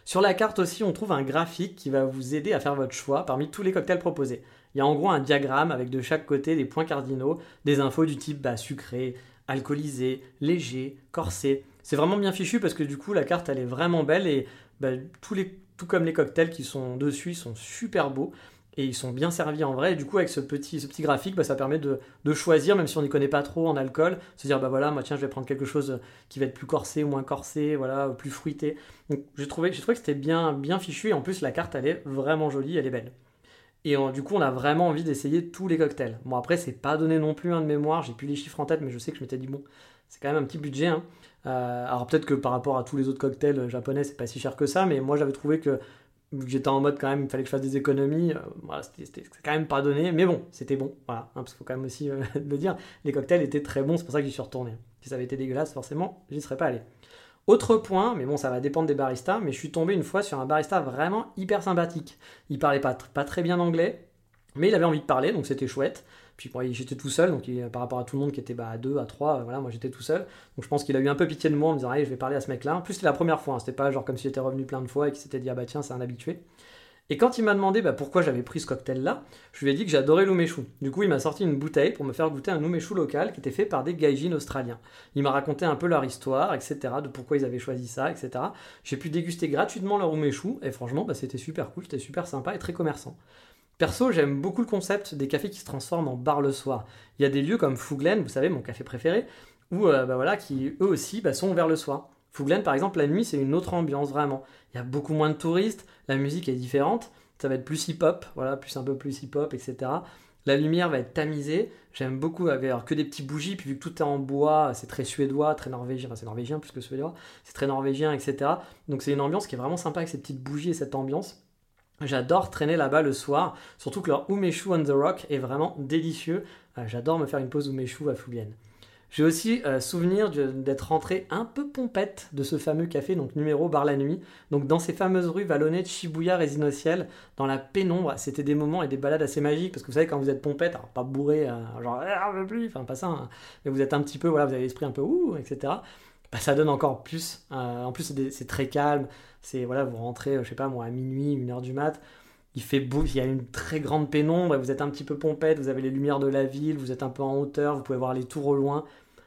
Sur la carte aussi, on trouve un graphique qui va vous aider à faire votre choix parmi tous les cocktails proposés. Il y a en gros un diagramme avec de chaque côté des points cardinaux, des infos du type bah, sucré, alcoolisé, léger, corsé. C'est vraiment bien fichu parce que du coup la carte elle est vraiment belle et bah, tous les, tout comme les cocktails qui sont dessus sont super beaux et ils sont bien servis en vrai. Et du coup, avec ce petit, ce graphique, bah, ça permet de, choisir, même si on n'y connaît pas trop en alcool, se dire bah voilà, moi tiens, je vais prendre quelque chose qui va être plus corsé ou moins corsé, voilà, plus fruité. Donc j'ai trouvé, que c'était bien, bien fichu et en plus la carte elle est vraiment jolie, elle est belle. Et du coup, on a vraiment envie d'essayer tous les cocktails. Bon, après, c'est pas donné non plus un de mémoire, j'ai plus les chiffres en tête, mais je sais que je m'étais dit, bon, c'est quand même un petit budget. Hein. Euh, alors peut-être que par rapport à tous les autres cocktails japonais, c'est pas si cher que ça, mais moi j'avais trouvé que j'étais en mode quand même, il fallait que je fasse des économies. Euh, voilà, c'était quand même pas donné, mais bon, c'était bon. Voilà, hein, parce qu'il faut quand même aussi euh, le dire. Les cocktails étaient très bons, c'est pour ça que j'y suis retourné. Si ça avait été dégueulasse, forcément, j'y serais pas allé. Autre point, mais bon, ça va dépendre des baristas, mais je suis tombé une fois sur un barista vraiment hyper sympathique. Il parlait pas, pas très bien anglais, mais il avait envie de parler, donc c'était chouette. Puis j'étais tout seul, donc par rapport à tout le monde qui était bah, à 2, à 3, voilà, moi j'étais tout seul. Donc je pense qu'il a eu un peu pitié de moi en me disant, allez, je vais parler à ce mec-là. En plus, c'était la première fois, hein, c'était pas genre comme si j'étais revenu plein de fois et qu'il s'était dit, ah bah tiens, c'est un habitué. Et quand il m'a demandé bah, pourquoi j'avais pris ce cocktail-là, je lui ai dit que j'adorais l'umeshu. Du coup, il m'a sorti une bouteille pour me faire goûter un umeshu local qui était fait par des gaijins australiens. Il m'a raconté un peu leur histoire, etc., de pourquoi ils avaient choisi ça, etc. J'ai pu déguster gratuitement leur umeshu, et franchement, bah, c'était super cool, c'était super sympa et très commerçant. Perso, j'aime beaucoup le concept des cafés qui se transforment en bar le soir. Il y a des lieux comme Fouglen, vous savez, mon café préféré, où euh, bah qui eux aussi bah, sont ouverts le soir. Fouglen, par exemple, la nuit, c'est une autre ambiance vraiment. Il y a beaucoup moins de touristes, la musique est différente, ça va être plus hip-hop, voilà, plus un peu plus hip-hop, etc. La lumière va être tamisée. J'aime beaucoup avoir que des petits bougies, puis vu que tout est en bois, c'est très suédois, très norvégien, enfin c'est norvégien plus que suédois, c'est très norvégien, etc. Donc c'est une ambiance qui est vraiment sympa avec ces petites bougies et cette ambiance. J'adore traîner là-bas le soir, surtout que leur umeshu on the rock est vraiment délicieux. Euh, j'adore me faire une pause umeshu à Foubienne. J'ai aussi euh, souvenir d'être rentré un peu pompette de ce fameux café, donc numéro bar la nuit. Donc dans ces fameuses rues vallonnées de Shibuya résine ciel, dans la pénombre, c'était des moments et des balades assez magiques parce que vous savez quand vous êtes pompette, alors pas bourré, euh, genre ah, plus, enfin pas ça, hein, mais vous êtes un petit peu, voilà, vous avez l'esprit un peu ouh, etc. Bah, ça donne encore plus. en plus c'est très calme, c'est voilà, vous rentrez, je sais pas moi, à minuit, une heure du mat, il fait beau, il y a une très grande pénombre, et vous êtes un petit peu pompette, vous avez les lumières de la ville, vous êtes un peu en hauteur, vous pouvez voir les tours au loin.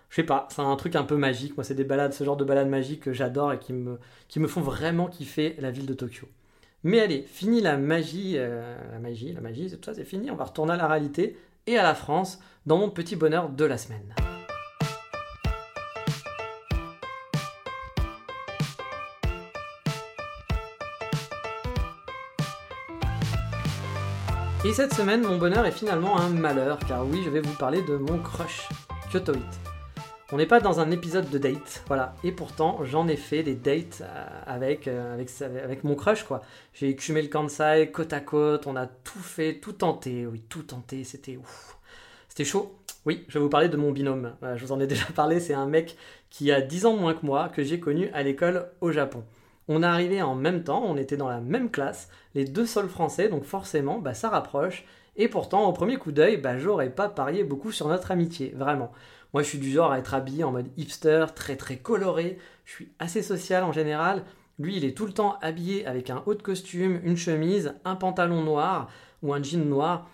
Je sais pas, c'est un truc un peu magique. Moi, c'est des balades, ce genre de balades magiques que j'adore et qui me, qui me font vraiment kiffer la ville de Tokyo. Mais allez, fini la magie, euh, la magie, la magie, tout ça, c'est fini. On va retourner à la réalité et à la France dans mon petit bonheur de la semaine. Et cette semaine, mon bonheur est finalement un malheur, car oui, je vais vous parler de mon crush, Kyoto On n'est pas dans un épisode de date, voilà. Et pourtant, j'en ai fait des dates euh, avec, euh, avec, avec mon crush, quoi. J'ai écumé le Kansai côte à côte, on a tout fait, tout tenté, oui, tout tenté, c'était ouf. C'était chaud. Oui, je vais vous parler de mon binôme. je vous en ai déjà parlé, c'est un mec qui a 10 ans moins que moi, que j'ai connu à l'école au Japon. On est arrivé en même temps, on était dans la même classe, les deux sols français, donc forcément, bah, ça rapproche. Et pourtant, au premier coup d'œil, bah, j'aurais pas parié beaucoup sur notre amitié, vraiment. Moi, je suis du genre à être habillé en mode hipster, très très coloré. Je suis assez social en général. Lui, il est tout le temps habillé avec un haut de costume, une chemise, un pantalon noir ou un jean noir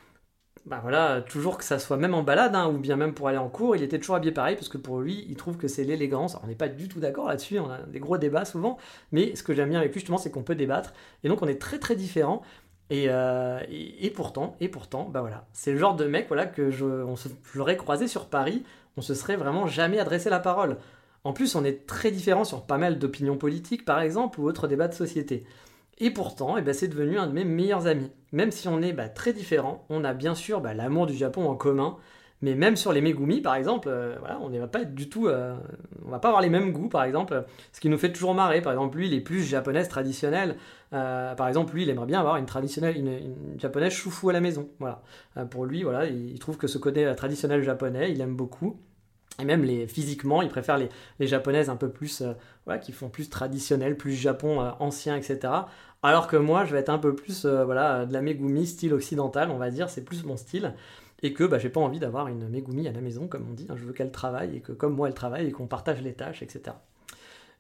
bah voilà, toujours que ça soit même en balade, hein, ou bien même pour aller en cours, il était toujours habillé pareil, parce que pour lui, il trouve que c'est l'élégance. On n'est pas du tout d'accord là-dessus, on a des gros débats souvent, mais ce que j'aime bien avec lui, justement, c'est qu'on peut débattre, et donc on est très très différents. Et, euh, pourtant, et pourtant, bah voilà, c'est le genre de mec voilà que je, on l'aurais croisé sur Paris, on se serait vraiment jamais adressé la parole. En plus, on est très différents sur pas mal d'opinions politiques, par exemple, ou autres débats de société. Et pourtant, eh ben, c'est devenu un de mes meilleurs amis. Même si on est bah, très différents, on a bien sûr bah, l'amour du Japon en commun. Mais même sur les Megumi, par exemple, euh, voilà, on ne va pas du tout, euh, on va pas avoir les mêmes goûts, par exemple. Ce qui nous fait toujours marrer. Par exemple, lui, il est plus japonaise traditionnelle. Euh, par exemple, lui, il aimerait bien avoir une traditionnelle, une, japonaise choufou à la maison. Voilà. pour lui, voilà, il trouve que ce côté traditionnel japonais, il aime beaucoup. Et même les, physiquement, ils préfèrent les, japonaises un peu plus, voilà, qui font plus traditionnel, plus Japon ancien, etc. Alors que moi, je vais être un peu plus euh, voilà, de la Megumi style occidental, on va dire, c'est plus mon style. Et que bah, j'ai pas envie d'avoir une Megumi à la maison, comme on dit. Hein. je veux qu'elle travaille et que comme moi elle travaille et qu'on partage les tâches, etc.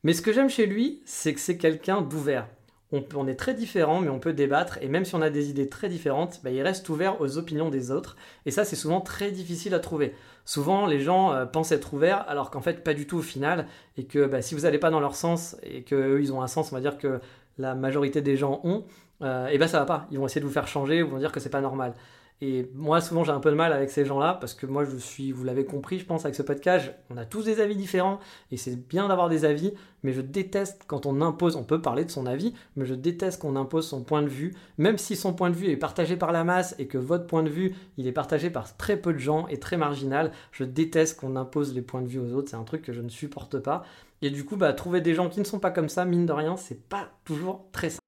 Mais ce que j'aime chez lui, c'est que c'est quelqu'un d'ouvert. On, est très différents, mais on peut débattre, et même si on a des idées très différentes, bah, il reste ouvert aux opinions des autres, et ça c'est souvent très difficile à trouver. Souvent les gens euh, pensent être ouverts, alors qu'en fait pas du tout au final, et que bah, si vous n'allez pas dans leur sens, et qu'eux ils ont un sens, on va dire que la majorité des gens ont, euh, et ben ça va pas, ils vont essayer de vous faire changer, ou vont dire que c'est pas normal. Et moi, souvent, j'ai un peu de mal avec ces gens-là parce que moi, je suis, vous l'avez compris, je pense, avec ce podcast, on a tous des avis différents et c'est bien d'avoir des avis, mais je déteste quand on impose, on peut parler de son avis, mais je déteste qu'on impose son point de vue, même si son point de vue est partagé par la masse et que votre point de vue, il est partagé par très peu de gens et très marginal, je déteste qu'on impose les points de vue aux autres, c'est un truc que je ne supporte pas. Et du coup, bah, trouver des gens qui ne sont pas comme ça, mine de rien, c'est pas toujours très simple.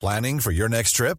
Planning for your next trip?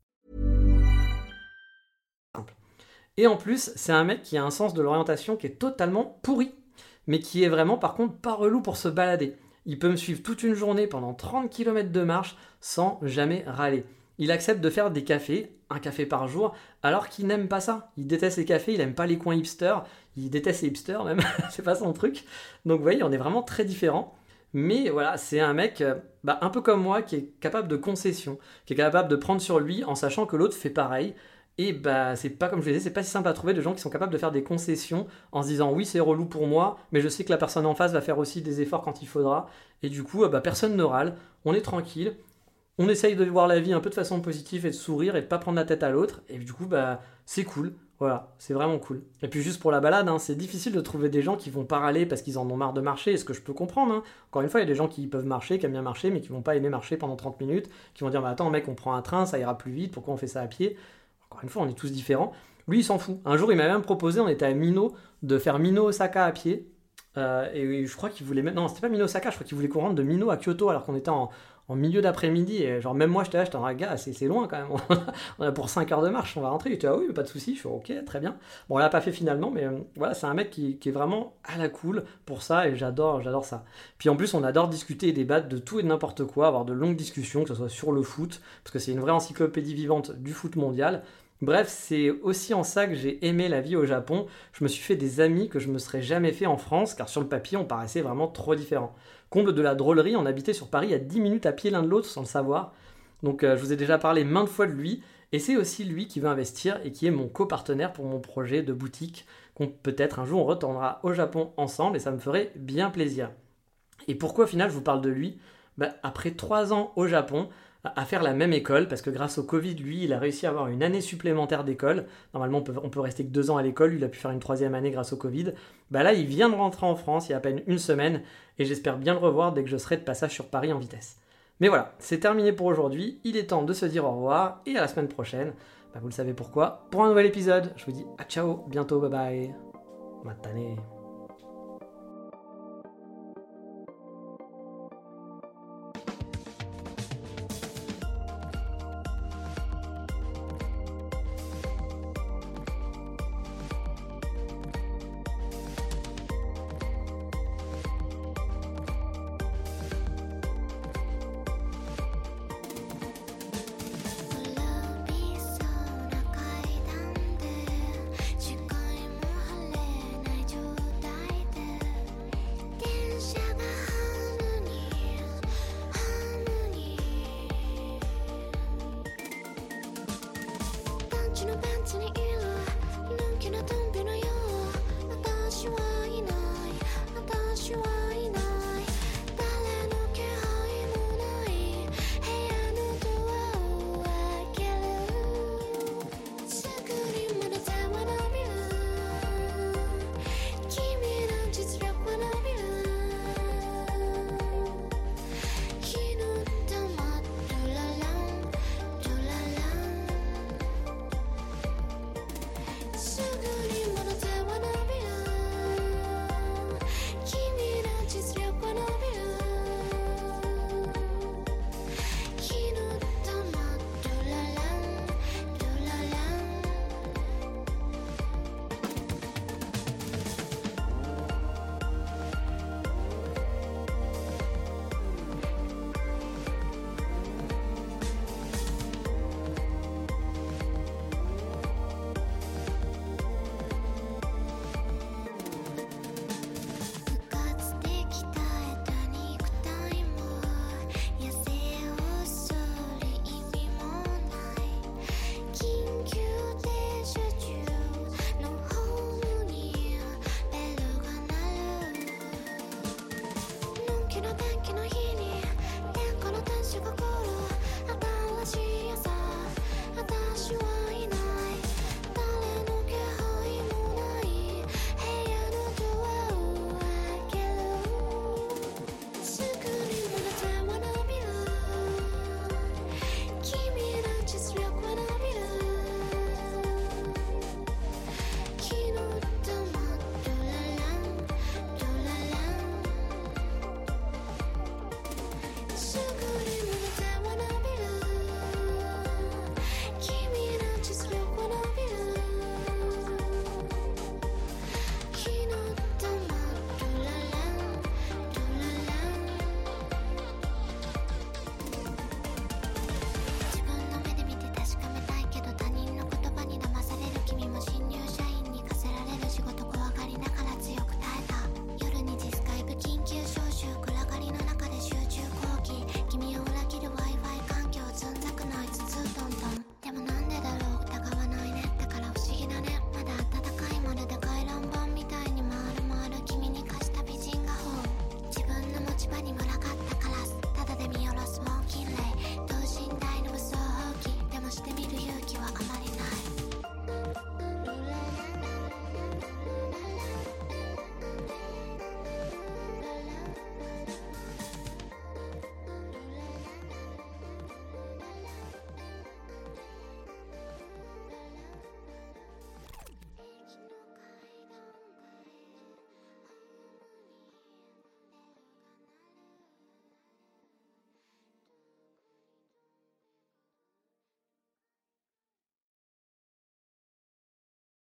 Et en plus, c'est un mec qui a un sens de l'orientation qui est totalement pourri, mais qui est vraiment par contre pas relou pour se balader. Il peut me suivre toute une journée pendant 30 km de marche sans jamais râler. Il accepte de faire des cafés, un café par jour, alors qu'il n'aime pas ça. Il déteste les cafés, il aime pas les coins hipsters, il déteste les hipsters même, c'est pas son truc. Donc vous voyez, on est vraiment très différents. Mais voilà, c'est un mec euh, bah, un peu comme moi qui est capable de concession, qui est capable de prendre sur lui en sachant que l'autre fait pareil. Et bah c'est pas comme je le disais, c'est pas si simple à trouver de gens qui sont capables de faire des concessions en se disant oui c'est relou pour moi, mais je sais que la personne en face va faire aussi des efforts quand il faudra. Et du coup, euh, bah, personne ne râle, on est tranquille, on essaye de voir la vie un peu de façon positive et de sourire et de pas prendre la tête à l'autre. Et du coup, bah c'est cool. Voilà, c'est vraiment cool. Et puis juste pour la balade, hein, c'est difficile de trouver des gens qui vont pas râler parce qu'ils en ont marre de marcher, ce que je peux comprendre. hein. Encore une fois, il y a des gens qui peuvent marcher, qui aiment bien marcher, mais qui vont pas aimer marcher pendant 30 minutes, qui vont dire, bah attends mec, on prend un train, ça ira plus vite, pourquoi on fait ça à pied? Encore une fois, on est tous différents. Lui, il s'en fout. Un jour, il m'a même proposé, on était à Mino, de faire Mino-Osaka à pied. Euh, et je crois qu'il voulait. Non, c'était pas Mino-Osaka, je crois qu'il voulait qu'on rentre de Mino à Kyoto alors qu'on était en, milieu d'après-midi. Et genre, même moi, j'étais là, j'étais en gars, c'est loin quand même. on a pour 5 heures de marche, on va rentrer. Il était ah oui, pas de souci. Je suis ok, très bien. Bon, on l'a pas fait finalement, mais euh, voilà, c'est un mec qui, qui est vraiment à la cool pour ça et j'adore, j'adore ça. Puis en plus, on adore discuter et débattre de tout et de n'importe quoi, avoir de longues discussions, que ce soit sur le foot, parce que c'est une vraie encyclopédie vivante du foot mondial. Bref, c'est aussi en ça que j'ai aimé la vie au Japon. Je me suis fait des amis que je me serais jamais fait en France, car sur le papier, on paraissait vraiment trop différents. Comble de la drôlerie, on habitait sur Paris à 10 minutes à pied l'un de l'autre sans le savoir. Donc euh, je vous ai déjà parlé maintes fois de lui, et c'est aussi lui qui veut investir et qui est mon copartenaire pour mon projet de boutique, qu'on peut-être un jour on retournera au Japon ensemble, et ça me ferait bien plaisir. Et pourquoi au final je vous parle de lui? Bah, Après trois ans au Japon, à faire la même école, parce que grâce au Covid, lui, il a réussi à avoir une année supplémentaire d'école. Normalement, on peut, rester que deux ans à l'école, il a pu faire une troisième année grâce au Covid. Bah là, il vient de rentrer en France, il y a à peine une semaine, et j'espère bien le revoir dès que je serai de passage sur Paris en vitesse. Mais voilà, c'est terminé pour aujourd'hui, il est temps de se dire au revoir, et à la semaine prochaine. Bah, vous le savez pourquoi, pour un nouvel épisode. Je vous dis à ciao, bientôt, bye bye. Matane.